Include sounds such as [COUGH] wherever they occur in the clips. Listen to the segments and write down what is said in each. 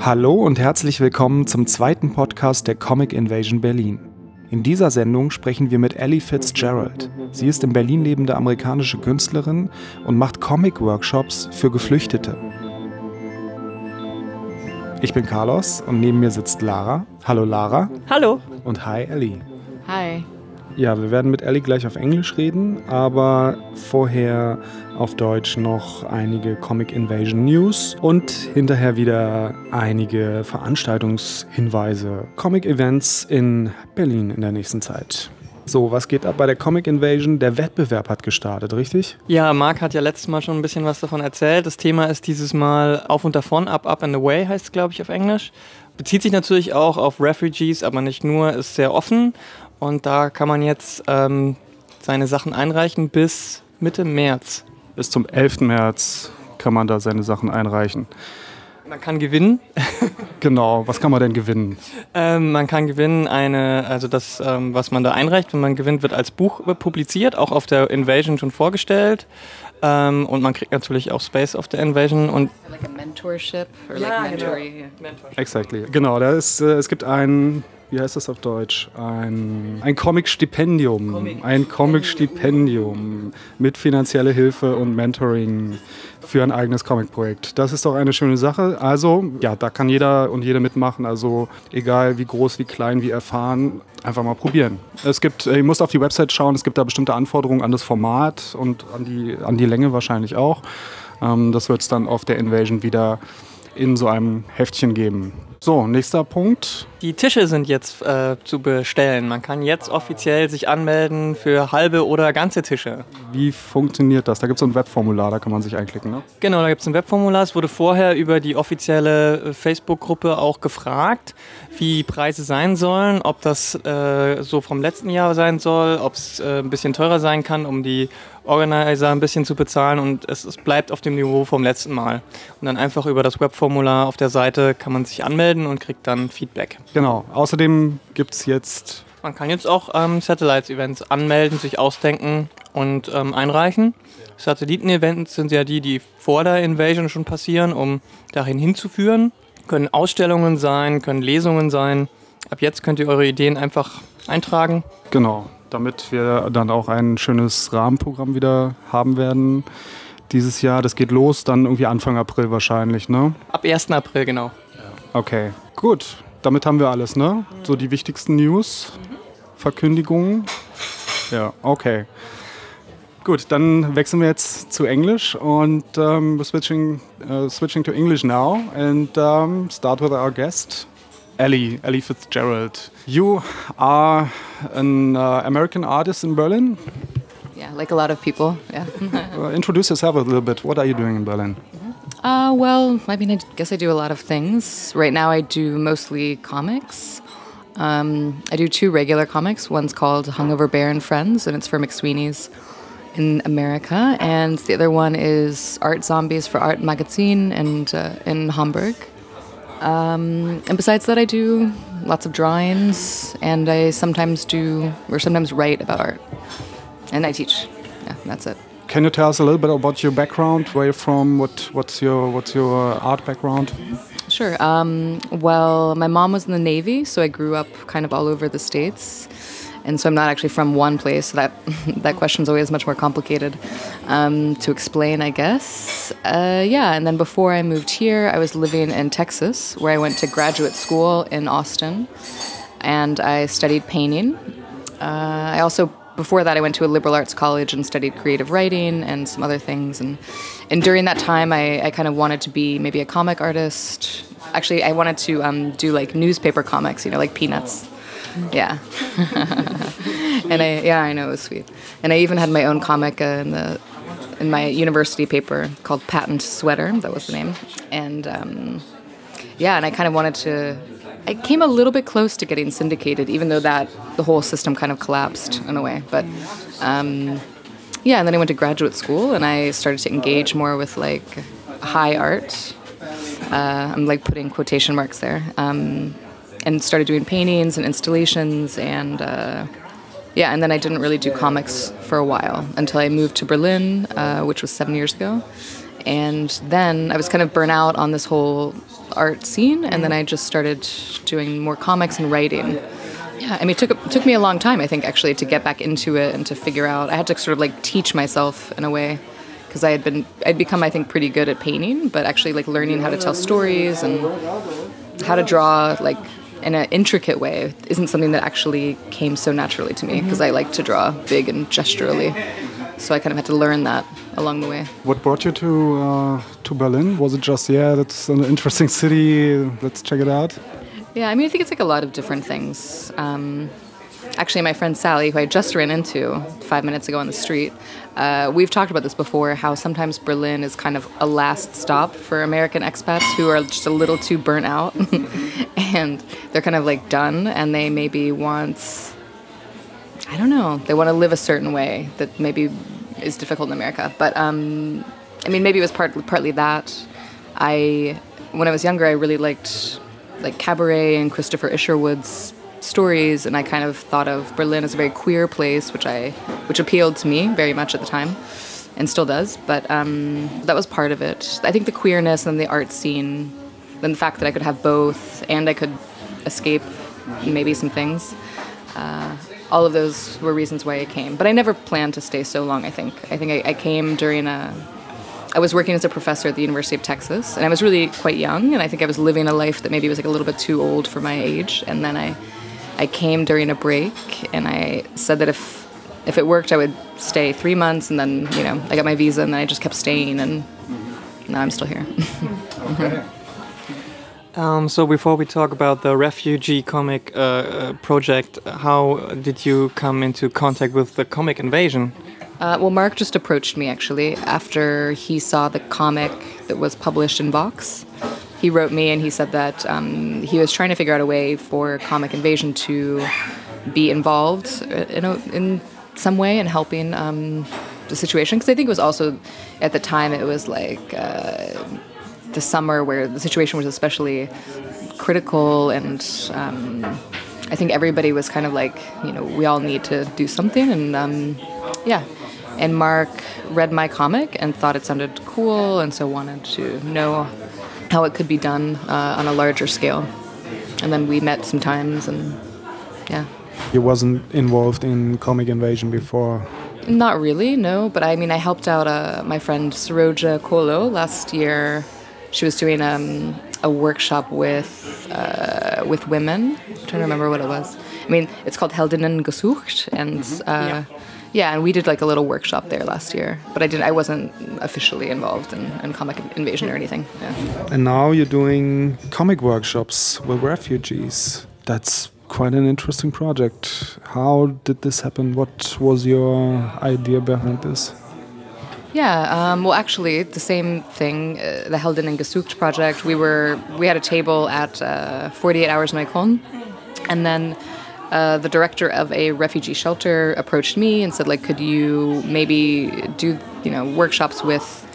Hallo und herzlich willkommen zum zweiten Podcast der Comic Invasion Berlin. In dieser Sendung sprechen wir mit Ellie Fitzgerald. Sie ist in Berlin lebende amerikanische Künstlerin und macht Comic-Workshops für Geflüchtete. Ich bin Carlos und neben mir sitzt Lara. Hallo Lara. Hallo. Und hi Ellie. Hi. Ja, wir werden mit Ellie gleich auf Englisch reden, aber vorher auf Deutsch noch einige Comic Invasion News und hinterher wieder einige Veranstaltungshinweise. Comic Events in Berlin in der nächsten Zeit. So, was geht ab bei der Comic Invasion? Der Wettbewerb hat gestartet, richtig? Ja, Marc hat ja letztes Mal schon ein bisschen was davon erzählt. Das Thema ist dieses Mal auf und davon, up, up and away heißt es, glaube ich, auf Englisch. Bezieht sich natürlich auch auf Refugees, aber nicht nur, ist sehr offen. Und da kann man jetzt ähm, seine Sachen einreichen bis Mitte März. Bis zum 11. März kann man da seine Sachen einreichen. Man kann gewinnen. [LAUGHS] genau, was kann man denn gewinnen? Ähm, man kann gewinnen eine, also das, ähm, was man da einreicht, wenn man gewinnt, wird als Buch publiziert, auch auf der Invasion schon vorgestellt. Ähm, und man kriegt natürlich auch Space auf der Invasion und like a mentorship or ja, like mentoring. Genau. Mentorship. Exactly. Genau, da ist, äh, es gibt ein wie heißt das auf Deutsch? Ein, ein Comic-Stipendium. Comic ein Comic-Stipendium mit finanzieller Hilfe und Mentoring für ein eigenes Comic-Projekt. Das ist doch eine schöne Sache. Also, ja, da kann jeder und jede mitmachen. Also, egal wie groß, wie klein, wie erfahren, einfach mal probieren. Es gibt, äh, ihr müsst auf die Website schauen, es gibt da bestimmte Anforderungen an das Format und an die, an die Länge wahrscheinlich auch. Ähm, das wird es dann auf der Invasion wieder in so einem Heftchen geben. So, nächster Punkt. Die Tische sind jetzt äh, zu bestellen. Man kann jetzt offiziell sich anmelden für halbe oder ganze Tische. Wie funktioniert das? Da gibt es so ein Webformular, da kann man sich einklicken, ne? Genau, da gibt es ein Webformular. Es wurde vorher über die offizielle äh, Facebook-Gruppe auch gefragt, wie Preise sein sollen, ob das äh, so vom letzten Jahr sein soll, ob es äh, ein bisschen teurer sein kann, um die Organizer ein bisschen zu bezahlen und es, es, bleibt auf dem Niveau vom letzten Mal. Und dann einfach über das Webformular auf der Seite kann man sich anmelden und kriegt dann Feedback. Genau. Außerdem gibt es jetzt. Man kann jetzt auch ähm, Satellites-Events anmelden, sich ausdenken und ähm, einreichen. Satelliten-Events sind ja die, die vor der Invasion schon passieren, um dahin hinzuführen. Können Ausstellungen sein, können Lesungen sein. Ab jetzt könnt ihr eure Ideen einfach eintragen. Genau damit wir dann auch ein schönes Rahmenprogramm wieder haben werden dieses Jahr. Das geht los dann irgendwie Anfang April wahrscheinlich, ne? Ab 1. April, genau. Okay, gut. Damit haben wir alles, ne? So die wichtigsten News, Verkündigungen. Ja, okay. Gut, dann wechseln wir jetzt zu Englisch und um, we're switching, uh, switching to English now and um, start with our guest. Ellie, Ellie Fitzgerald. You are an uh, American artist in Berlin? Yeah, like a lot of people, yeah. [LAUGHS] uh, introduce yourself a little bit. What are you doing in Berlin? Uh, well, I mean, I guess I do a lot of things. Right now, I do mostly comics. Um, I do two regular comics. One's called Hungover Bear and Friends, and it's for McSweeney's in America. And the other one is Art Zombies for Art Magazine and uh, in Hamburg. Um, and besides that, I do lots of drawings, and I sometimes do or sometimes write about art, and I teach. Yeah, that's it. Can you tell us a little bit about your background? Where you're from? What what's your what's your art background? Sure. Um, well, my mom was in the Navy, so I grew up kind of all over the states and so I'm not actually from one place. So that [LAUGHS] that question's always much more complicated um, to explain, I guess. Uh, yeah, and then before I moved here, I was living in Texas, where I went to graduate school in Austin, and I studied painting. Uh, I also before that, I went to a liberal arts college and studied creative writing and some other things. And and during that time, I, I kind of wanted to be maybe a comic artist. Actually, I wanted to um, do like newspaper comics, you know, like Peanuts. Yeah. [LAUGHS] and I yeah, I know it was sweet. And I even had my own comic uh, in the in my university paper called Patent Sweater. That was the name. And um, yeah, and I kind of wanted to. I came a little bit close to getting syndicated, even though that the whole system kind of collapsed in a way. But um, yeah, and then I went to graduate school and I started to engage more with like high art. Uh, I'm like putting quotation marks there. Um, and started doing paintings and installations and uh, yeah, and then I didn't really do comics for a while until I moved to Berlin, uh, which was seven years ago. And then I was kind of burnt out on this whole art scene, and then I just started doing more comics and writing. Yeah, I mean, it took it took me a long time, I think, actually, to get back into it and to figure out. I had to sort of like teach myself in a way because I had been I'd become I think pretty good at painting, but actually like learning how to tell stories and how to draw like in an intricate way isn't something that actually came so naturally to me because I like to draw big and gesturally. So I kind of had to learn that along the way. What brought you to uh, to Berlin? Was it just yeah, that's an interesting city. Let's check it out. Yeah, I mean, I think it's like a lot of different things. Um, actually, my friend Sally, who I just ran into five minutes ago on the street, uh, we've talked about this before. How sometimes Berlin is kind of a last stop for American expats who are just a little too burnt out, [LAUGHS] and they're kind of like done, and they maybe want. I don't know. They want to live a certain way that maybe is difficult in America. But um, I mean, maybe it was part, partly that. I, when I was younger, I really liked like cabaret and Christopher Isherwood's stories, and I kind of thought of Berlin as a very queer place, which I, which appealed to me very much at the time, and still does. But um, that was part of it. I think the queerness and the art scene, and the fact that I could have both, and I could escape maybe some things. Uh, all of those were reasons why I came. But I never planned to stay so long, I think. I think I, I, came during a. I was working as a professor at the University of Texas, and I was really quite young, and I think I was living a life that maybe was like a little bit too old for my age. And then I, I came during a break, and I said that if, if it worked, I would stay three months, and then you know I got my visa, and then I just kept staying, and now I'm still here. okay. [LAUGHS] Um, so before we talk about the refugee comic uh, uh, project, how did you come into contact with the comic invasion? Uh, well, Mark just approached me actually after he saw the comic that was published in Vox. He wrote me and he said that um, he was trying to figure out a way for Comic Invasion to be involved in, a, in some way in helping um, the situation. Because I think it was also, at the time, it was like uh, the summer where the situation was especially critical and um, I think everybody was kind of like, you know, we all need to do something. And um, yeah. And Mark read my comic and thought it sounded cool and so wanted to know how it could be done uh, on a larger scale. And then we met sometimes and yeah. You wasn't involved in Comic Invasion before? Not really, no. But I mean, I helped out uh, my friend Saroja Kolo last year she was doing um, a workshop with uh, with women. I'm trying to remember what it was. I mean, it's called Heldinnen gesucht, and mm-hmm. uh, yeah. Yeah. and we did like a little workshop there last year. But I didn't. I wasn't officially involved in, in comic invasion or anything. Yeah. And now you're doing comic workshops with refugees. That's quite an interesting project. How did this happen? What was your idea behind this? Yeah, um, well, actually, the same thing. Uh, the Heldinnen gesucht project. We were we had a table at uh, 48 Hours Neukölln, and then uh, the director of a refugee shelter approached me and said, like, could you maybe do you know workshops with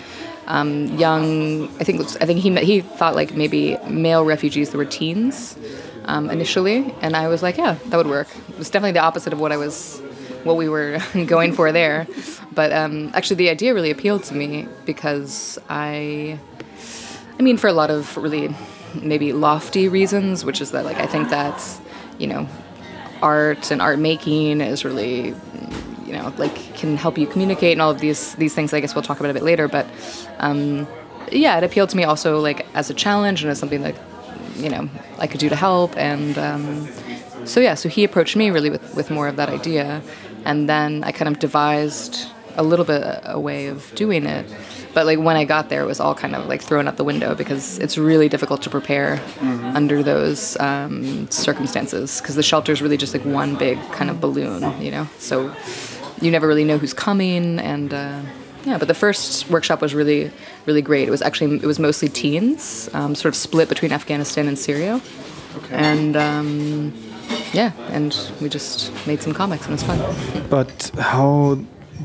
um, young? I think I think he he thought like maybe male refugees that were teens um, initially, and I was like, yeah, that would work. It was definitely the opposite of what I was what we were [LAUGHS] going for there. But um, actually, the idea really appealed to me because I, I mean, for a lot of really maybe lofty reasons, which is that like I think that, you know, art and art making is really, you know, like can help you communicate and all of these these things. I guess we'll talk about a bit later, but. Um, yeah, it appealed to me also like as a challenge and as something that you know I could do to help. And um, so yeah, so he approached me really with, with more of that idea, and then I kind of devised a little bit a way of doing it. But like when I got there, it was all kind of like thrown out the window because it's really difficult to prepare mm-hmm. under those um, circumstances because the shelter is really just like one big kind of balloon, you know. So you never really know who's coming, and uh, yeah. But the first workshop was really, really great. It was actually it was mostly teens, um, sort of split between Afghanistan and Syria, okay. and. Um, yeah, and we just made some comics and it was fun. But how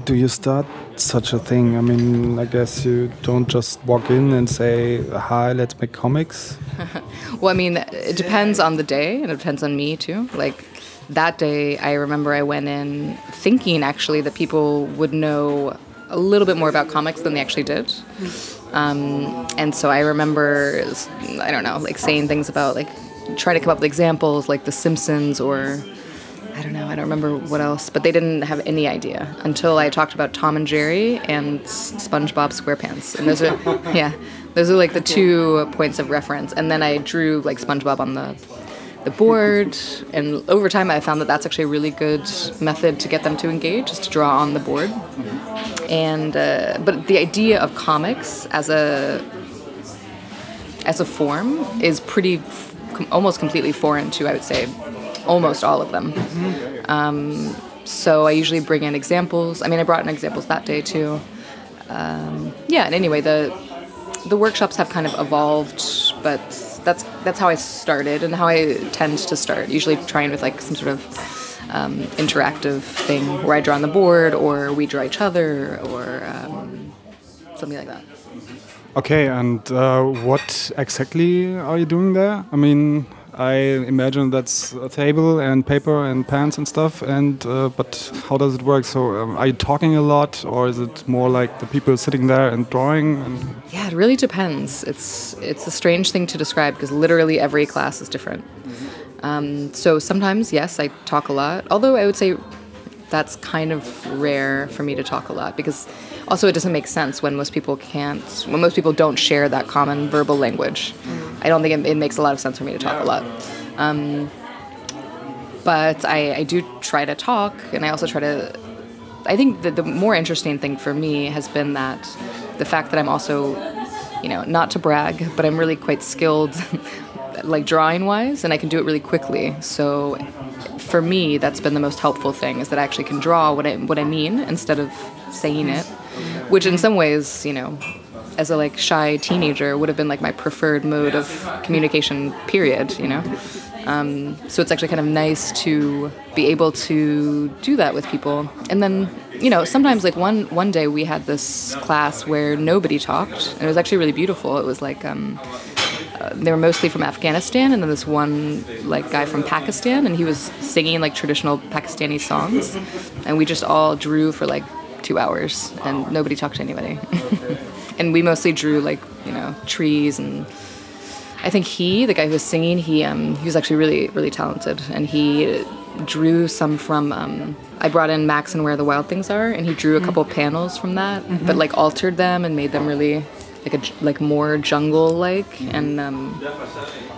do you start such a thing? I mean, I guess you don't just walk in and say, "Hi, let's make comics." [LAUGHS] well, I mean, it depends on the day, and it depends on me too. Like that day, I remember I went in thinking actually that people would know a little bit more about comics than they actually did. Um, and so I remember, I don't know, like saying things about like trying to come up with examples like The Simpsons or I don't know, I don't remember what else, but they didn't have any idea until I talked about Tom and Jerry and SpongeBob SquarePants. And those are, [LAUGHS] yeah, those are like the two points of reference. And then I drew like SpongeBob on the the board and over time i found that that's actually a really good method to get them to engage is to draw on the board and uh, but the idea of comics as a as a form is pretty almost completely foreign to i would say almost all of them. Um, so I usually bring in examples. I mean, I brought in examples that day too. Um, yeah, and anyway, the the workshops have kind of evolved, but that's that's how I started and how I tend to start. Usually, trying with like some sort of um, interactive thing where I draw on the board, or we draw each other, or um, something like that. Okay, and uh, what exactly are you doing there? I mean, I imagine that's a table and paper and pens and stuff. And uh, but how does it work? So um, are you talking a lot, or is it more like the people sitting there and drawing? And yeah, it really depends. It's it's a strange thing to describe because literally every class is different. Um, so sometimes, yes, I talk a lot. Although I would say that's kind of rare for me to talk a lot because also it doesn't make sense when most people can't when most people don't share that common verbal language. I don't think it, it makes a lot of sense for me to talk a lot. Um, but I, I do try to talk and i also try to i think that the more interesting thing for me has been that the fact that i'm also you know not to brag but i'm really quite skilled [LAUGHS] like drawing wise and i can do it really quickly. So for me that's been the most helpful thing is that i actually can draw what i what i mean instead of saying it which in some ways, you know, as a like shy teenager would have been like my preferred mode of communication period you know? Um, so it's actually kind of nice to be able to do that with people. And then you know sometimes like one one day we had this class where nobody talked and it was actually really beautiful. It was like um, uh, they were mostly from Afghanistan, and then this one like guy from Pakistan, and he was singing like traditional Pakistani songs, and we just all drew for like two hours, and nobody talked to anybody. [LAUGHS] and we mostly drew like you know trees and. I think he, the guy who was singing, he um, he was actually really really talented, and he drew some from. Um, I brought in Max and Where the Wild Things Are, and he drew a mm-hmm. couple panels from that, mm-hmm. but like altered them and made them really like a like more jungle like and um,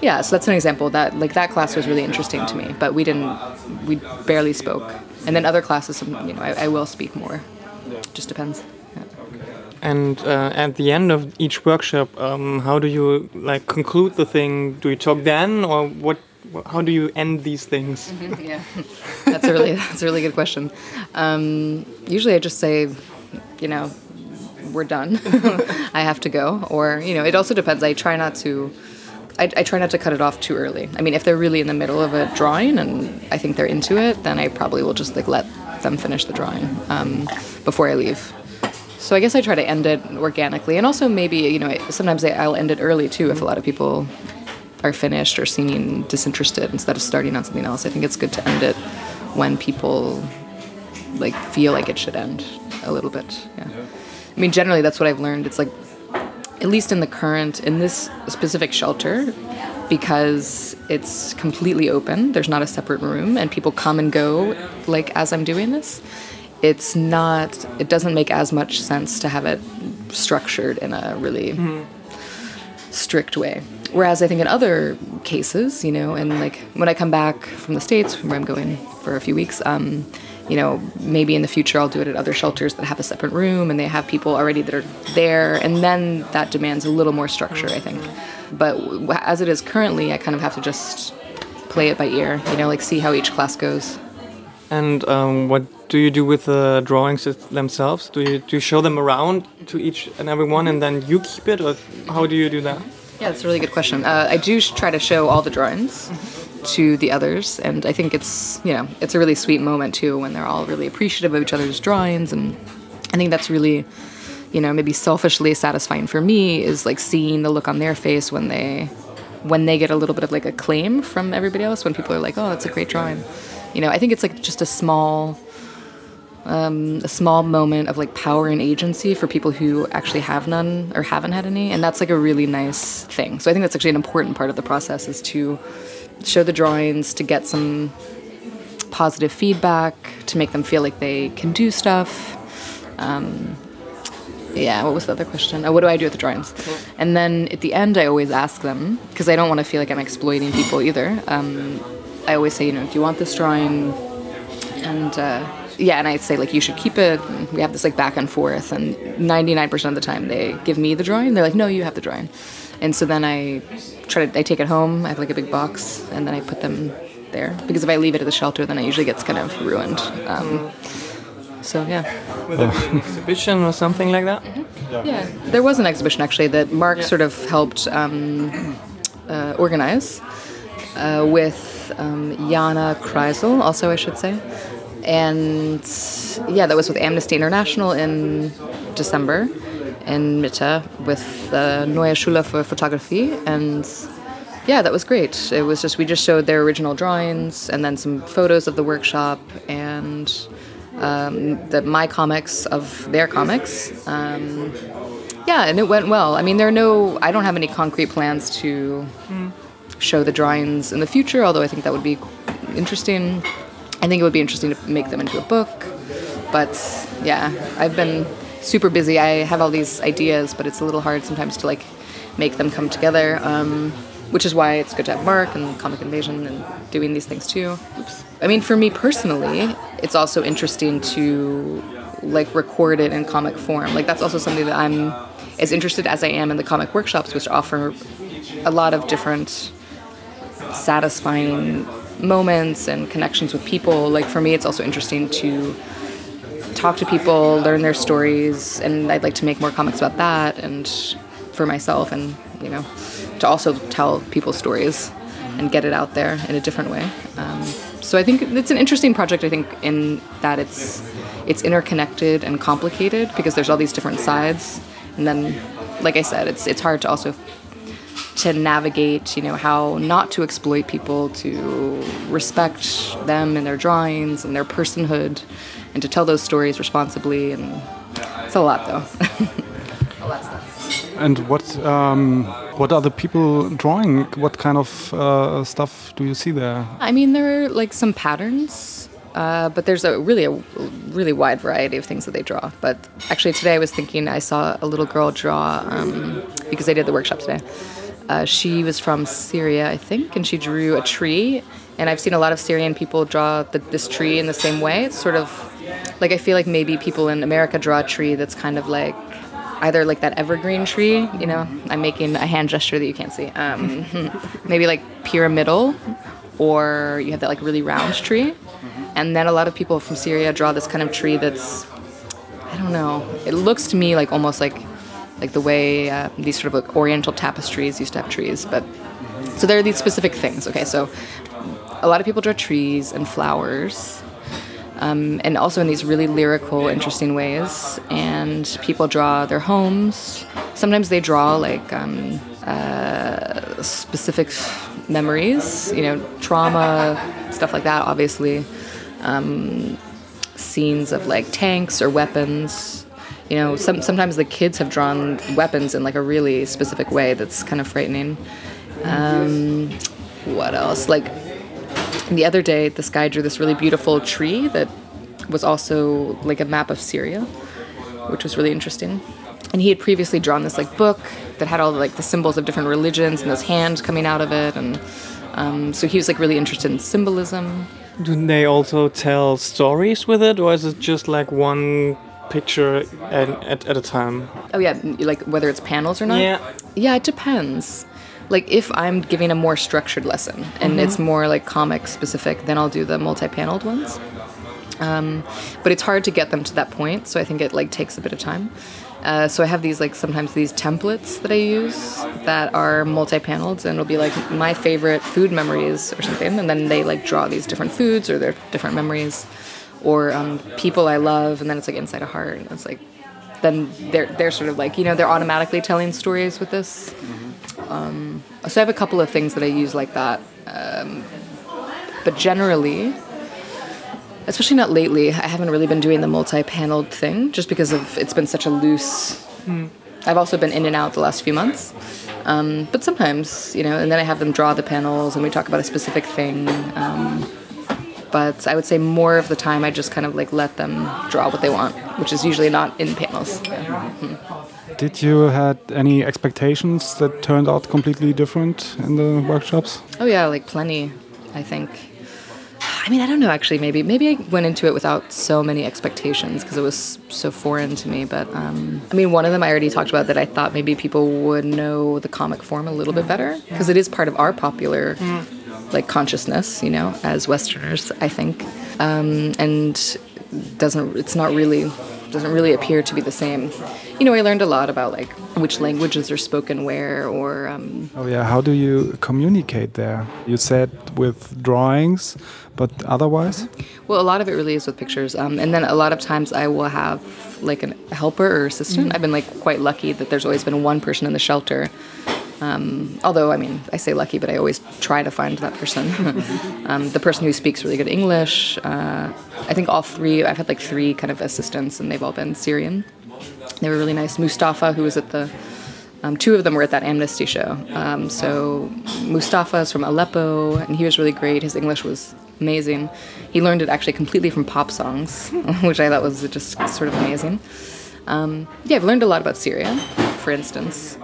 yeah so that's an example that like that class was really interesting to me but we didn't we barely spoke and then other classes you know I, I will speak more just depends. Yeah. And uh, at the end of each workshop, um, how do you like conclude the thing? Do you talk then, or what? How do you end these things? [LAUGHS] Yeah, that's a really that's a really good question. Um, usually, I just say, you know, we're done. [LAUGHS] I have to go, or you know, it also depends. I try not to. I, I, try not to cut it off too early. I mean, if they're really in the middle of a drawing and I think they're into it, then I probably will just like let them finish the drawing um, before I leave. So I guess I try to end it organically, and also maybe you know sometimes I'll end it early too if a lot of people are finished or seeming disinterested instead of starting on something else. I think it's good to end it when people like feel like it should end a little bit. Yeah. I mean, generally that's what I've learned. It's like at least in the current in this specific shelter because it's completely open. There's not a separate room, and people come and go like as I'm doing this. It's not. It doesn't make as much sense to have it structured in a really mm. strict way. Whereas I think in other cases, you know, and like when I come back from the states, where I'm going for a few weeks, um, you know, maybe in the future I'll do it at other shelters that have a separate room and they have people already that are there, and then that demands a little more structure, I think. But as it is currently, I kind of have to just play it by ear, you know, like see how each class goes. And um, what do you do with the drawings themselves? Do you, do you show them around to each and every one and then you keep it, or how do you do that? Yeah, that's a really good question. Uh, I do try to show all the drawings. to the others. And I think it's, you know, it's a really sweet moment too when they're all really appreciative of each other's drawings. And I think that's really, you know, maybe selfishly satisfying for me is like seeing the look on their face when they when they get a little bit of like acclaim from everybody else when people are like, "Oh, that's a great drawing." You know, I think it's like just a small um, a small moment of like power and agency for people who actually have none or haven't had any, and that's like a really nice thing. So I think that's actually an important part of the process is to show the drawings, to get some positive feedback, to make them feel like they can do stuff. Um, yeah, what was the other question? Oh, what do I do with the drawings? And then at the end, I always ask them because I don't want to feel like I'm exploiting people either. Um, I always say, you know, do you want this drawing? And uh, yeah, and I say like you should keep it. We have this like back and forth, and 99% of the time they give me the drawing. They're like, no, you have the drawing. And so then I try to I take it home. I have like a big box, and then I put them there because if I leave it at the shelter, then it usually gets kind of ruined. Um, so yeah. Would there an exhibition or something like that? Yeah, there was an exhibition actually that Mark sort of helped um, uh, organize uh, with um, Jana Kreisel, also I should say, and yeah, that was with Amnesty International in December in Mitte with the Neue Schule für Fotografie, and yeah, that was great. It was just we just showed their original drawings and then some photos of the workshop and um, the my comics of their comics. Um, yeah, and it went well. I mean, there are no. I don't have any concrete plans to show the drawings in the future. Although I think that would be interesting. I think it would be interesting to make them into a book. But yeah, I've been super busy. I have all these ideas, but it's a little hard sometimes to like make them come together. Um, which is why it's good to have Mark and Comic Invasion and doing these things too. Oops. I mean, for me personally, it's also interesting to like record it in comic form. Like that's also something that I'm as interested as I am in the comic workshops, which offer a lot of different satisfying moments and connections with people. Like for me, it's also interesting to talk to people, learn their stories, and I'd like to make more comics about that and for myself and you know to also tell people's stories and get it out there in a different way. Um, so I think it's an interesting project. I think in that it's it's interconnected and complicated because there's all these different sides, and then, like I said, it's it's hard to also to navigate, you know, how not to exploit people, to respect them and their drawings and their personhood, and to tell those stories responsibly. And it's a lot, though. [LAUGHS] And what um, what are the people drawing? What kind of uh, stuff do you see there? I mean, there are like some patterns, uh, but there's a really a really wide variety of things that they draw. But actually, today I was thinking I saw a little girl draw um, because I did the workshop today. Uh, she was from Syria, I think, and she drew a tree. And I've seen a lot of Syrian people draw the, this tree in the same way. It's sort of like I feel like maybe people in America draw a tree that's kind of like either like that evergreen tree, you know, I'm making a hand gesture that you can't see. Um, [LAUGHS] maybe like pyramidal, or you have that like really round tree. And then a lot of people from Syria draw this kind of tree that's, I don't know, it looks to me like almost like like the way uh, these sort of like oriental tapestries used to have trees. But so there are these specific things. Okay, so a lot of people draw trees and flowers. Um, and also in these really lyrical, interesting ways. And people draw their homes. Sometimes they draw like um, uh, specific memories, you know, trauma, stuff like that, obviously. Um, scenes of like tanks or weapons. You know, some, sometimes the kids have drawn weapons in like a really specific way that's kind of frightening. Um, what else? Like the other day, this guy drew this really beautiful tree that was also like a map of Syria, which was really interesting. And he had previously drawn this like book that had all the, like the symbols of different religions and this hand coming out of it, and um, so he was like really interested in symbolism. Do they also tell stories with it, or is it just like one picture at, at, at a time? Oh yeah, like whether it's panels or not. Yeah. Yeah, it depends. Like if I'm giving a more structured lesson and it's more like comic specific, then I'll do the multi-paneled ones. Um, but it's hard to get them to that point, so I think it like takes a bit of time. Uh, so I have these like sometimes these templates that I use that are multi-paneled, and it'll be like my favorite food memories or something, and then they like draw these different foods or their different memories, or um, people I love, and then it's like inside a heart, and it's like then they're they're sort of like you know they're automatically telling stories with this. Um, so I have a couple of things that I use like that, um, but generally especially not lately. I haven't really been doing the multi-paneled thing just because of it's been such a loose. Mm. I've also been in and out the last few months, um, but sometimes you know, and then I have them draw the panels and we talk about a specific thing. Um, but I would say more of the time I just kind of like let them draw what they want, which is usually not in panels. Yeah. Mm. Did you had any expectations that turned out completely different in the workshops? Oh yeah, like plenty. I think I mean, I don't know actually. Maybe maybe I went into it without so many expectations because it was so foreign to me. But um, I mean, one of them I already talked about that I thought maybe people would know the comic form a little bit better because it is part of our popular like consciousness, you know, as Westerners. I think, um, and doesn't it's not really doesn't really appear to be the same. You know, I learned a lot about like which languages are spoken where, or. Um, oh yeah, how do you communicate there? You said with drawings, but otherwise. Well, a lot of it really is with pictures, um, and then a lot of times I will have like a helper or assistant. Mm -hmm. I've been like quite lucky that there's always been one person in the shelter um, although, I mean, I say lucky, but I always try to find that person. [LAUGHS] um, the person who speaks really good English. Uh, I think all three, I've had like three kind of assistants, and they've all been Syrian. They were really nice. Mustafa, who was at the, um, two of them were at that Amnesty show. Um, so Mustafa is from Aleppo, and he was really great. His English was amazing. He learned it actually completely from pop songs, [LAUGHS] which I thought was just sort of amazing. Um, yeah, I've learned a lot about Syria, for instance.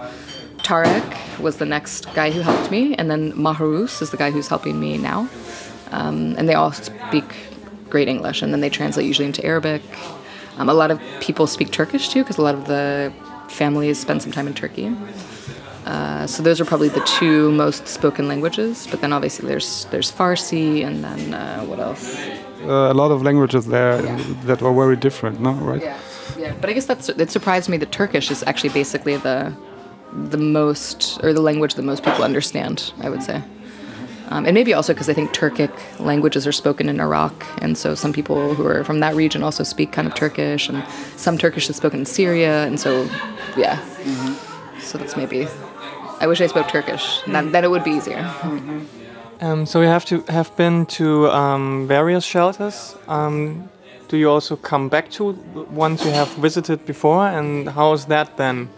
Tarek was the next guy who helped me, and then Mahrous is the guy who's helping me now. Um, and they all speak great English, and then they translate usually into Arabic. Um, a lot of people speak Turkish too, because a lot of the families spend some time in Turkey. Uh, so those are probably the two most spoken languages. But then obviously there's there's Farsi, and then uh, what else? Uh, a lot of languages there yeah. that are very different, no? Right? Yeah, yeah. But I guess that's it surprised me that Turkish is actually basically the the most, or the language that most people understand, I would say. Um, and maybe also because I think Turkic languages are spoken in Iraq, and so some people who are from that region also speak kind of Turkish, and some Turkish is spoken in Syria, and so, yeah. Mm-hmm. So that's maybe. I wish I spoke Turkish. Then, then it would be easier. Um, so you have to have been to um, various shelters. Um, do you also come back to ones you have visited before, and how is that then?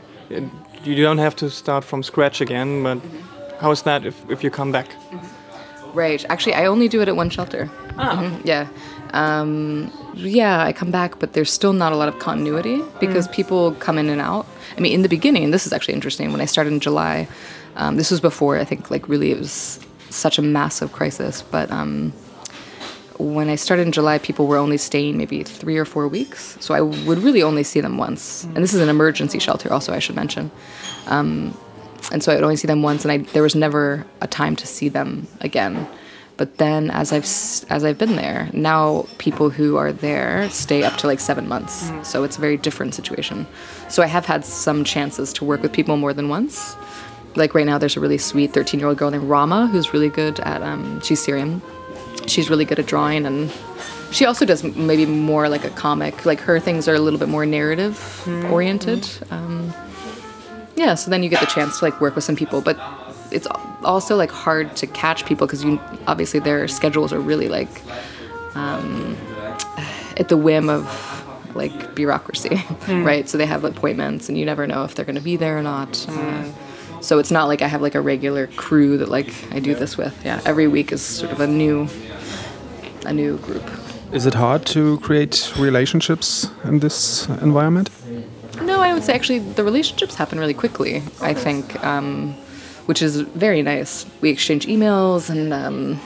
You don't have to start from scratch again. But mm-hmm. how is that if, if you come back? Mm-hmm. Right. Actually, I only do it at one shelter. Ah. Mm-hmm. Yeah. Um, yeah, I come back, but there's still not a lot of continuity because mm. people come in and out. I mean, in the beginning, this is actually interesting. When I started in July, um, this was before I think like really it was such a massive crisis. But um, when I started in July, people were only staying maybe three or four weeks. So I would really only see them once. And this is an emergency shelter, also, I should mention. Um, and so I would only see them once, and I, there was never a time to see them again. But then, as I've as I've been there, now people who are there stay up to like seven months. Mm. So it's a very different situation. So I have had some chances to work with people more than once. Like right now, there's a really sweet 13 year old girl named Rama who's really good at. Um, she's Syrian she's really good at drawing and she also does maybe more like a comic like her things are a little bit more narrative mm-hmm. oriented um, yeah so then you get the chance to like work with some people but it's also like hard to catch people because you obviously their schedules are really like um, at the whim of like bureaucracy mm. [LAUGHS] right so they have appointments and you never know if they're going to be there or not mm. uh, so it's not like I have like a regular crew that like I do this with. Yeah, every week is sort of a new a new group. Is it hard to create relationships in this environment? No, I would say actually the relationships happen really quickly. I think, um, which is very nice. We exchange emails and um,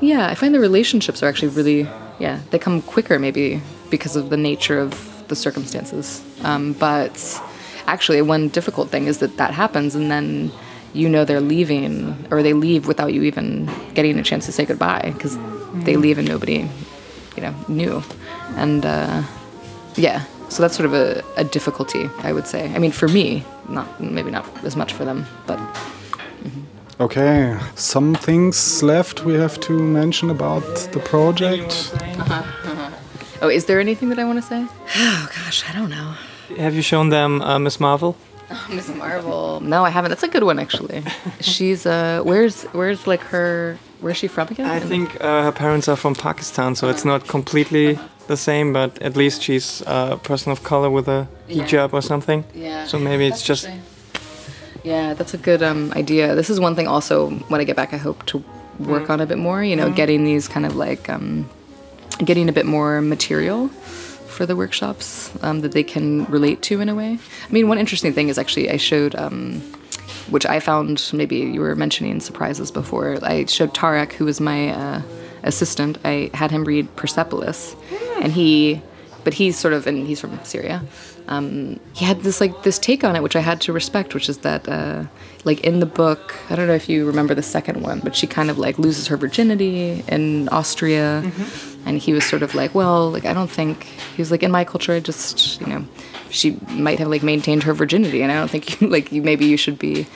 yeah, I find the relationships are actually really yeah they come quicker maybe because of the nature of the circumstances. Um, but actually one difficult thing is that that happens and then you know they're leaving or they leave without you even getting a chance to say goodbye because they leave and nobody you know knew and uh, yeah so that's sort of a, a difficulty, I would say. I mean, for me, not maybe not as much for them, but. Okay, some things left we have to mention about the project. Oh, is there anything that I want to say? Oh gosh, I don't know. Have you shown them uh, Miss Marvel? Miss Marvel. No, I haven't. That's a good one actually. She's uh, where's where's like her? Where's she from again? I think uh, her parents are from Pakistan, so it's not completely the same, but at least she's a person of color with a hijab or something. Yeah. So maybe it's just Yeah, that's a good um, idea. This is one thing also when I get back I hope to work on a bit more, you know, getting these kind of like um, getting a bit more material for the workshops um, that they can relate to in a way. I mean, one interesting thing is actually I showed um, which I found maybe you were mentioning surprises before. I showed Tarek, who was my uh, assistant. I had him read Persepolis, and he, but he's sort of, and he's from Syria. Um, he had this like this take on it, which I had to respect, which is that uh, like in the book, I don't know if you remember the second one, but she kind of like loses her virginity in Austria, and he was sort of like, well, like I don't think he was like in my culture, I just you know, she might have like maintained her virginity, and I don't think you, [LAUGHS] like you maybe you should be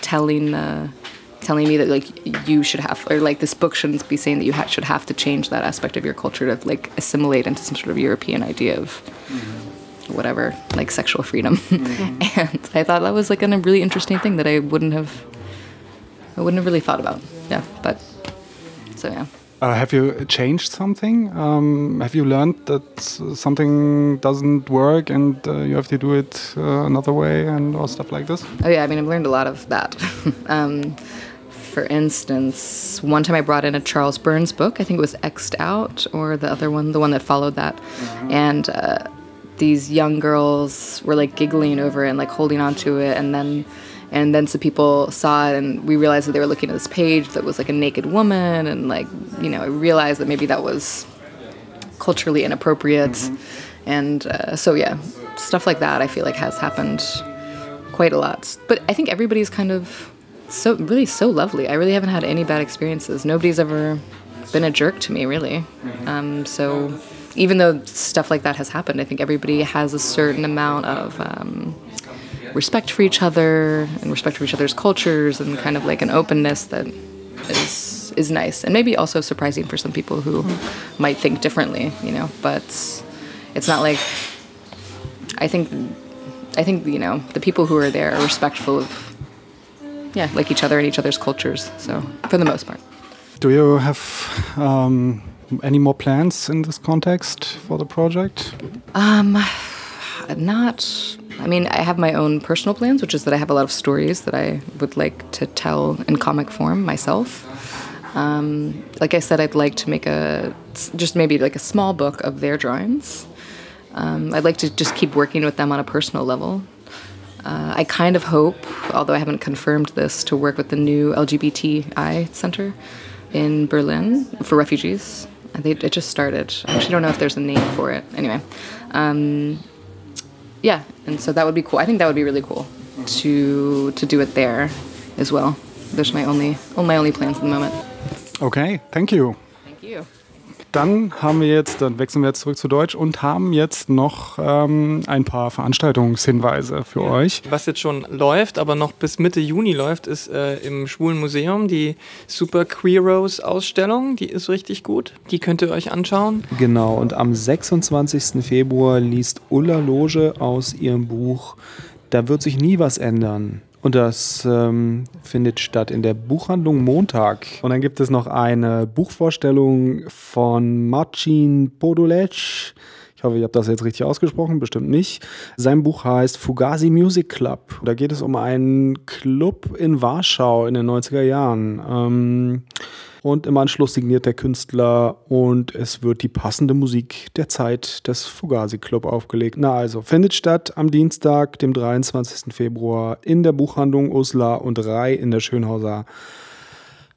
telling. Uh, telling me that like you should have or like this book shouldn't be saying that you ha- should have to change that aspect of your culture to like assimilate into some sort of European idea of whatever like sexual freedom. [LAUGHS] And I thought that was like a really interesting thing that I wouldn't have I wouldn't have really thought about. Yeah but so yeah Uh, have you changed something? Um, have you learned that something doesn't work and uh, you have to do it uh, another way and or stuff like this? Oh yeah, I mean I've learned a lot of that. [LAUGHS] um, for instance, one time I brought in a Charles Burns book. I think it was X'd Out, or the other one, the one that followed that, and uh, these young girls were like giggling over it and like holding on to it, and then. And then some people saw it, and we realized that they were looking at this page that was like a naked woman, and like you know, I realized that maybe that was culturally inappropriate, and uh, so yeah, stuff like that I feel like has happened quite a lot. But I think everybody's kind of so really so lovely. I really haven't had any bad experiences. Nobody's ever been a jerk to me, really. Um, so even though stuff like that has happened, I think everybody has a certain amount of um, respect for each other and respect for each other's cultures and kind of like an openness that is is nice and maybe also surprising for some people who might think differently, you know. But it's not like I think I think you know the people who are there are respectful of yeah like each other and each other's cultures. So for the most part. Do you have um, any more plans in this context for the project? Um, not i mean i have my own personal plans which is that i have a lot of stories that i would like to tell in comic form myself. Um, like i said i'd like to make a just maybe like a small book of their drawings. Um, i'd like to just keep working with them on a personal level. Uh, i kind of hope although i haven't confirmed this to work with the new lgbti center in berlin for refugees. They, it just started. I actually don't know if there's a name for it. Anyway um, yeah and so that would be cool. I think that would be really cool to to do it there as well. Those are my only my only plans at the moment. Okay, thank you. thank you Dann haben wir jetzt, dann wechseln wir jetzt zurück zu Deutsch und haben jetzt noch ähm, ein paar Veranstaltungshinweise für euch. Was jetzt schon läuft, aber noch bis Mitte Juni läuft, ist äh, im Schwulen Museum die Super Queeros Ausstellung. Die ist richtig gut. Die könnt ihr euch anschauen. Genau, und am 26. Februar liest Ulla Loge aus ihrem Buch Da wird sich nie was ändern. Und das ähm, findet statt in der Buchhandlung Montag. Und dann gibt es noch eine Buchvorstellung von Marcin Podolec. Ich hoffe, ich habe das jetzt richtig ausgesprochen, bestimmt nicht. Sein Buch heißt Fugazi Music Club. Da geht es um einen Club in Warschau in den 90er Jahren. Ähm, und im Anschluss signiert der Künstler und es wird die passende Musik der Zeit des Fugazi Club aufgelegt. Na also, findet statt am Dienstag, dem 23. Februar in der Buchhandlung Usla und Rai in der Schönhauser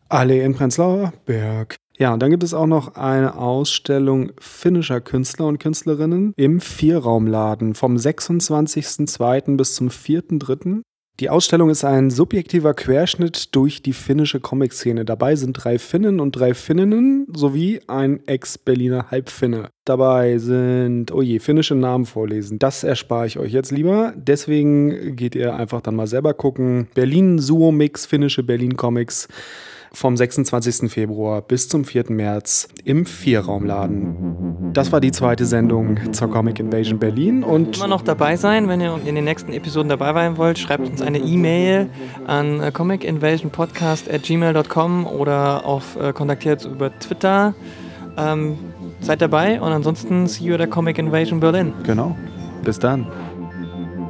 Allee in Prenzlauer Berg. Ja, und dann gibt es auch noch eine Ausstellung finnischer Künstler und Künstlerinnen im Vierraumladen vom 26.02. bis zum 4.03. Die Ausstellung ist ein subjektiver Querschnitt durch die finnische Comic-Szene. Dabei sind drei Finnen und drei Finninnen sowie ein Ex-Berliner Halbfinne. Dabei sind, oh je, finnische Namen vorlesen. Das erspare ich euch jetzt lieber. Deswegen geht ihr einfach dann mal selber gucken. Berlin Suo Mix, finnische Berlin Comics vom 26. Februar bis zum 4. März im Vierraumladen. Das war die zweite Sendung zur Comic Invasion Berlin und immer noch dabei sein, wenn ihr in den nächsten Episoden dabei sein wollt, schreibt uns eine E-Mail an äh, comicinvasionpodcast@gmail.com oder auf äh, kontaktiert über Twitter. Ähm, seid dabei und ansonsten see you at der Comic Invasion Berlin. Genau. Bis dann.